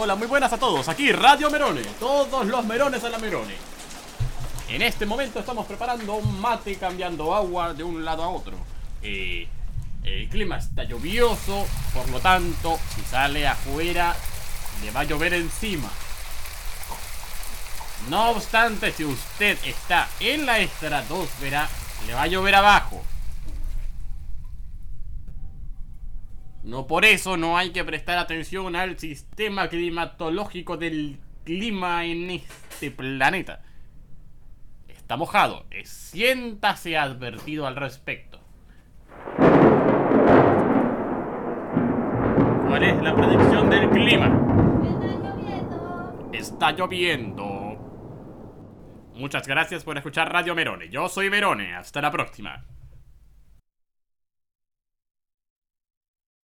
Hola, muy buenas a todos. Aquí Radio Merone. Todos los merones a la Merone. En este momento estamos preparando un mate cambiando agua de un lado a otro. Eh, el clima está lluvioso, por lo tanto, si sale afuera, le va a llover encima. No obstante, si usted está en la estratosfera, le va a llover abajo. No por eso no hay que prestar atención al sistema climatológico del clima en este planeta. Está mojado, siéntase advertido al respecto. ¿Cuál es la predicción del clima? Está lloviendo. Está lloviendo. Muchas gracias por escuchar Radio Merone. Yo soy Merone. Hasta la próxima.